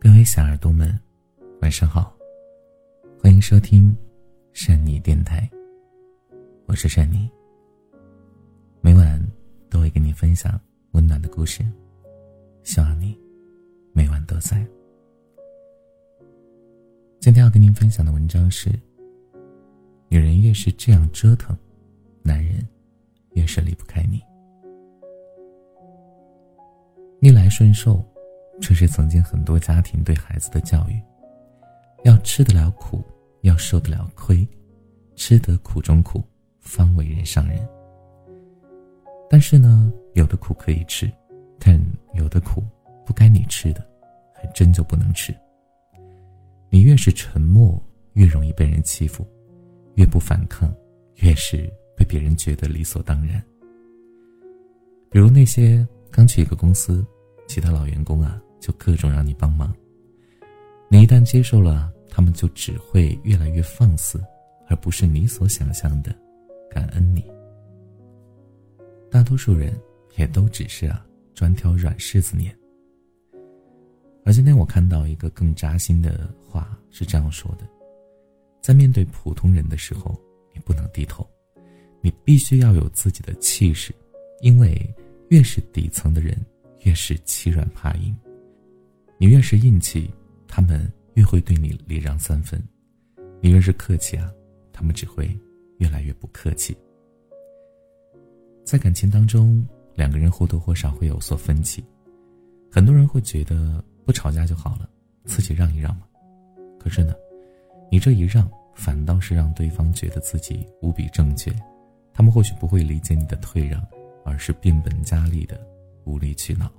各位小耳朵们，晚上好，欢迎收听善妮电台。我是善妮，每晚都会跟你分享温暖的故事，希望你每晚都在。今天要跟您分享的文章是：女人越是这样折腾，男人越是离不开你。逆来顺受，这是曾经很多家庭对孩子的教育。要吃得了苦，要受得了亏，吃得苦中苦，方为人上人。但是呢，有的苦可以吃，但有的苦不该你吃的，还真就不能吃。你越是沉默，越容易被人欺负；越不反抗，越是被别人觉得理所当然。比如那些刚去一个公司。其他老员工啊，就各种让你帮忙。你一旦接受了，他们就只会越来越放肆，而不是你所想象的感恩你。大多数人也都只是啊，专挑软柿子捏。而今天我看到一个更扎心的话，是这样说的：在面对普通人的时候，你不能低头，你必须要有自己的气势，因为越是底层的人。越是欺软怕硬，你越是硬气，他们越会对你礼让三分；你越是客气啊，他们只会越来越不客气。在感情当中，两个人或多或少会有所分歧，很多人会觉得不吵架就好了，自己让一让嘛。可是呢，你这一让，反倒是让对方觉得自己无比正确，他们或许不会理解你的退让，而是变本加厉的。无理取闹。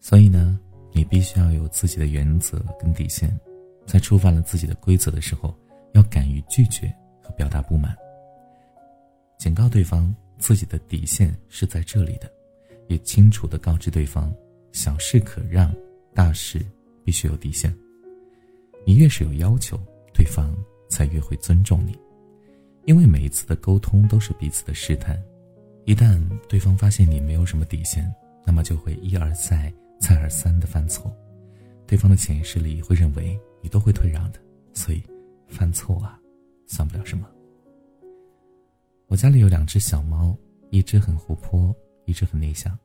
所以呢，你必须要有自己的原则跟底线，在触犯了自己的规则的时候，要敢于拒绝和表达不满，警告对方自己的底线是在这里的，也清楚的告知对方，小事可让，大事必须有底线。你越是有要求，对方才越会尊重你，因为每一次的沟通都是彼此的试探。一旦对方发现你没有什么底线，那么就会一而再、再而三的犯错。对方的潜意识里会认为你都会退让的，所以犯错啊，算不了什么。我家里有两只小猫，一只很活泼，一只很内向。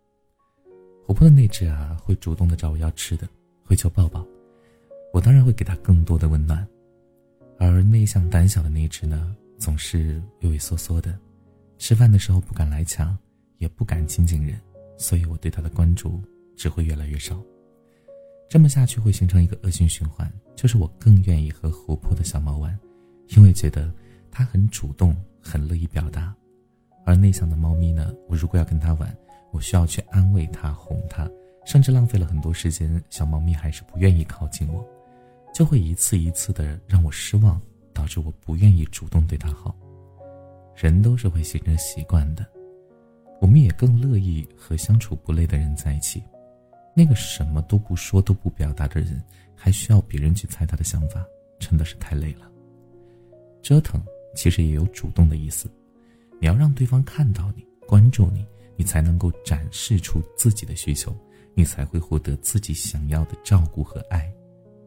活泼的那只啊，会主动的找我要吃的，会求抱抱，我当然会给它更多的温暖。而内向胆小的那只呢，总是畏畏缩缩的。吃饭的时候不敢来抢，也不敢亲近人，所以我对他的关注只会越来越少。这么下去会形成一个恶性循环，就是我更愿意和活泼的小猫玩，因为觉得它很主动，很乐意表达。而内向的猫咪呢，我如果要跟它玩，我需要去安慰它、哄它，甚至浪费了很多时间，小猫咪还是不愿意靠近我，就会一次一次的让我失望，导致我不愿意主动对它好。人都是会形成习惯的，我们也更乐意和相处不累的人在一起。那个什么都不说、都不表达的人，还需要别人去猜他的想法，真的是太累了。折腾其实也有主动的意思，你要让对方看到你、关注你，你才能够展示出自己的需求，你才会获得自己想要的照顾和爱。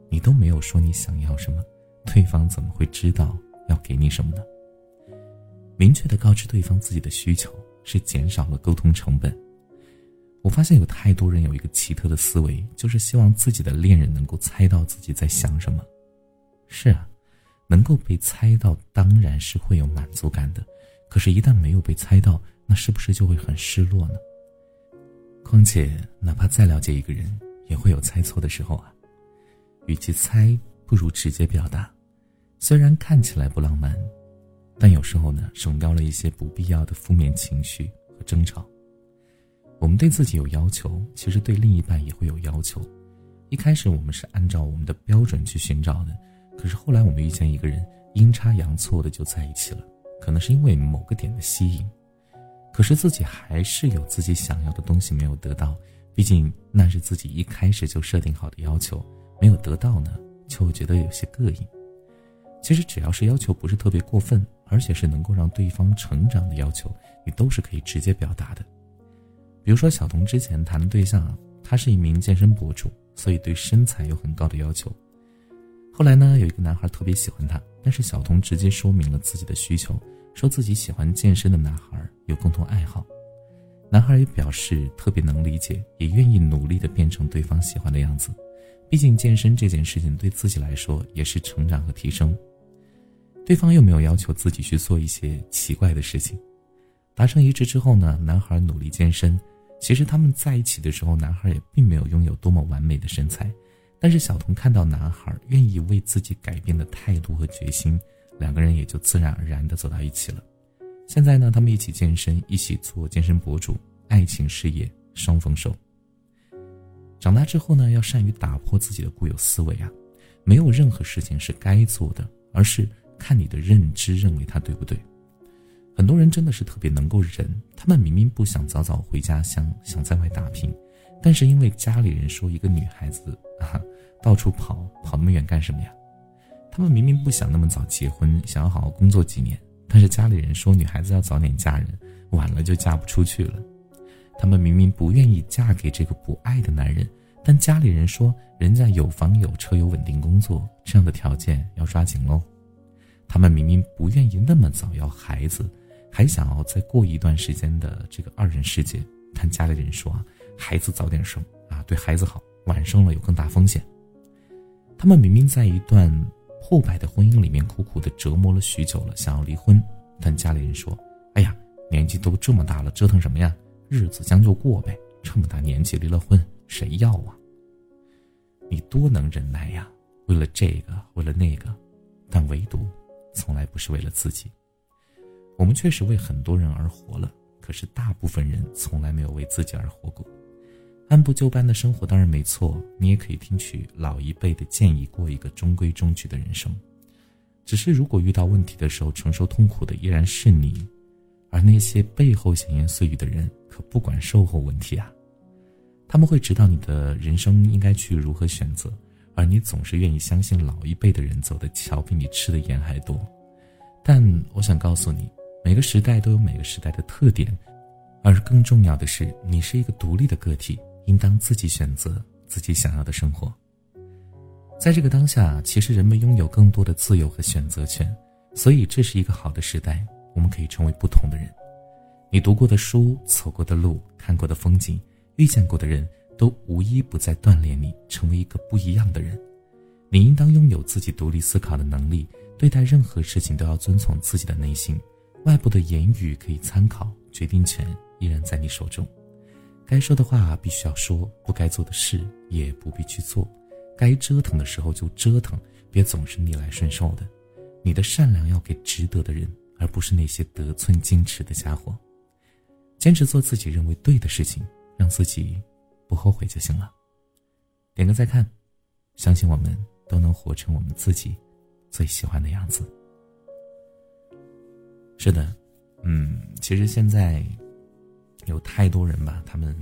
你都没有说你想要什么，对方怎么会知道要给你什么呢？明确的告知对方自己的需求，是减少了沟通成本。我发现有太多人有一个奇特的思维，就是希望自己的恋人能够猜到自己在想什么。是啊，能够被猜到当然是会有满足感的，可是，一旦没有被猜到，那是不是就会很失落呢？况且，哪怕再了解一个人，也会有猜错的时候啊。与其猜，不如直接表达。虽然看起来不浪漫。但有时候呢，省掉了一些不必要的负面情绪和争吵。我们对自己有要求，其实对另一半也会有要求。一开始我们是按照我们的标准去寻找的，可是后来我们遇见一个人，阴差阳错的就在一起了，可能是因为某个点的吸引。可是自己还是有自己想要的东西没有得到，毕竟那是自己一开始就设定好的要求，没有得到呢，就会觉得有些膈应。其实只要是要求不是特别过分。而且是能够让对方成长的要求，你都是可以直接表达的。比如说，小童之前谈的对象，他他是一名健身博主，所以对身材有很高的要求。后来呢，有一个男孩特别喜欢他，但是小童直接说明了自己的需求，说自己喜欢健身的男孩有共同爱好。男孩也表示特别能理解，也愿意努力的变成对方喜欢的样子。毕竟健身这件事情对自己来说也是成长和提升。对方又没有要求自己去做一些奇怪的事情。达成一致之后呢，男孩努力健身。其实他们在一起的时候，男孩也并没有拥有多么完美的身材。但是小童看到男孩愿意为自己改变的态度和决心，两个人也就自然而然的走到一起了。现在呢，他们一起健身，一起做健身博主，爱情事业双丰收。长大之后呢，要善于打破自己的固有思维啊，没有任何事情是该做的，而是看你的认知认为他对不对。很多人真的是特别能够忍，他们明明不想早早回家乡，想在外打拼，但是因为家里人说一个女孩子啊。到处跑跑那么远干什么呀？他们明明不想那么早结婚，想要好好工作几年，但是家里人说女孩子要早点嫁人，晚了就嫁不出去了。他们明明不愿意嫁给这个不爱的男人，但家里人说人家有房有车有稳定工作，这样的条件要抓紧喽。他们明明不愿意那么早要孩子，还想要再过一段时间的这个二人世界，但家里人说啊，孩子早点生啊，对孩子好，晚生了有更大风险。他们明明在一段破败的婚姻里面苦苦的折磨了许久了，想要离婚，但家里人说：“哎呀，年纪都这么大了，折腾什么呀？日子将就过呗。这么大年纪离了婚，谁要啊？你多能忍耐呀！为了这个，为了那个，但唯独从来不是为了自己。我们确实为很多人而活了，可是大部分人从来没有为自己而活过。”按部就班的生活当然没错，你也可以听取老一辈的建议，过一个中规中矩的人生。只是如果遇到问题的时候，承受痛苦的依然是你，而那些背后闲言碎语的人可不管售后问题啊。他们会指导你的人生应该去如何选择，而你总是愿意相信老一辈的人走的桥比你吃的盐还多。但我想告诉你，每个时代都有每个时代的特点，而更重要的是，你是一个独立的个体。应当自己选择自己想要的生活。在这个当下，其实人们拥有更多的自由和选择权，所以这是一个好的时代。我们可以成为不同的人。你读过的书、走过的路、看过的风景、遇见过的人，都无一不在锻炼你成为一个不一样的人。你应当拥有自己独立思考的能力，对待任何事情都要遵从自己的内心。外部的言语可以参考，决定权依然在你手中。该说的话必须要说，不该做的事也不必去做。该折腾的时候就折腾，别总是逆来顺受的。你的善良要给值得的人，而不是那些得寸进尺的家伙。坚持做自己认为对的事情，让自己不后悔就行了。点个再看，相信我们都能活成我们自己最喜欢的样子。是的，嗯，其实现在。有太多人吧，他们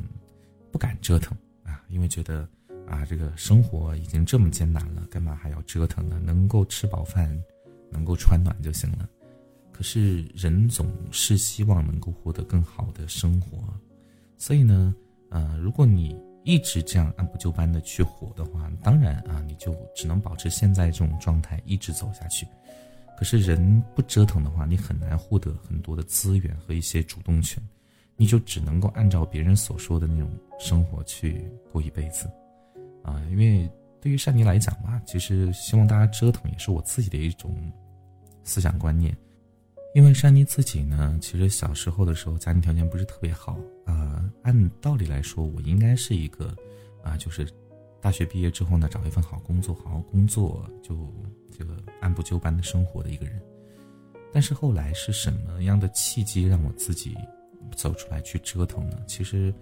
不敢折腾啊，因为觉得啊，这个生活已经这么艰难了，干嘛还要折腾呢？能够吃饱饭，能够穿暖就行了。可是人总是希望能够获得更好的生活，所以呢，呃，如果你一直这样按部就班的去活的话，当然啊，你就只能保持现在这种状态一直走下去。可是人不折腾的话，你很难获得很多的资源和一些主动权。你就只能够按照别人所说的那种生活去过一辈子，啊，因为对于善妮来讲吧，其实希望大家折腾也是我自己的一种思想观念。因为善妮自己呢，其实小时候的时候家庭条件不是特别好啊，按道理来说，我应该是一个啊，就是大学毕业之后呢，找一份好工作，好好工作，就这个按部就班的生活的一个人。但是后来是什么样的契机让我自己？走出来去折腾呢？其实，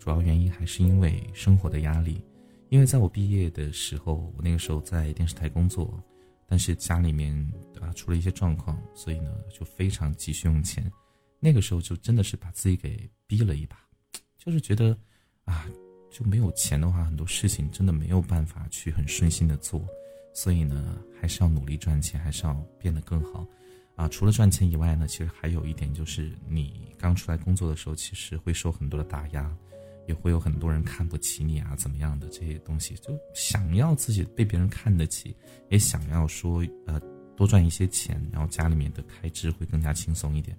主要原因还是因为生活的压力。因为在我毕业的时候，我那个时候在电视台工作，但是家里面啊出了一些状况，所以呢就非常急需用钱。那个时候就真的是把自己给逼了一把，就是觉得啊就没有钱的话，很多事情真的没有办法去很顺心的做。所以呢，还是要努力赚钱，还是要变得更好。啊，除了赚钱以外呢，其实还有一点就是，你刚出来工作的时候，其实会受很多的打压，也会有很多人看不起你啊，怎么样的这些东西，就想要自己被别人看得起，也想要说呃多赚一些钱，然后家里面的开支会更加轻松一点，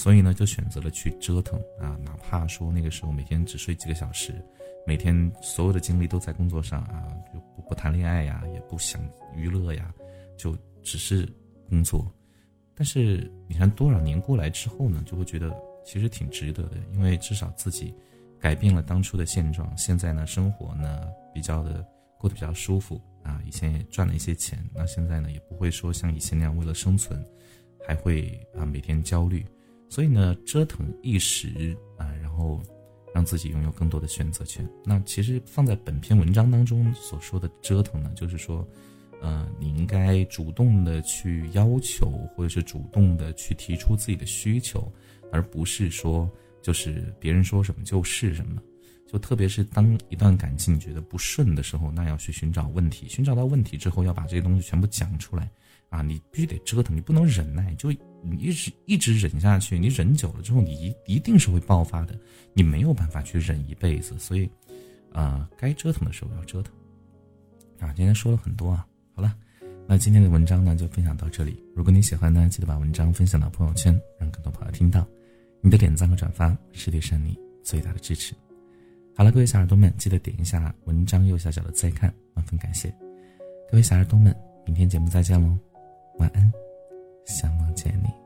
所以呢就选择了去折腾啊，哪怕说那个时候每天只睡几个小时，每天所有的精力都在工作上啊，就不不谈恋爱呀，也不想娱乐呀，就只是工作。但是你看多少年过来之后呢，就会觉得其实挺值得的，因为至少自己。改变了当初的现状，现在呢，生活呢比较的过得比较舒服啊。以前也赚了一些钱，那现在呢也不会说像以前那样为了生存，还会啊每天焦虑。所以呢，折腾一时啊，然后让自己拥有更多的选择权。那其实放在本篇文章当中所说的折腾呢，就是说，呃，你应该主动的去要求，或者是主动的去提出自己的需求，而不是说。就是别人说什么就是什么，就特别是当一段感情你觉得不顺的时候，那要去寻找问题，寻找到问题之后，要把这些东西全部讲出来，啊，你必须得折腾，你不能忍耐，就你一直一直忍下去，你忍久了之后，你一一定是会爆发的，你没有办法去忍一辈子，所以，啊，该折腾的时候要折腾，啊，今天说了很多啊，好了，那今天的文章呢就分享到这里，如果你喜欢呢，记得把文章分享到朋友圈，让更多朋友听到。你的点赞和转发是对山里最大的支持。好了，各位小耳朵们，记得点一下文章右下角的再看，万分感谢。各位小耳朵们，明天节目再见喽，晚安，想梦见你。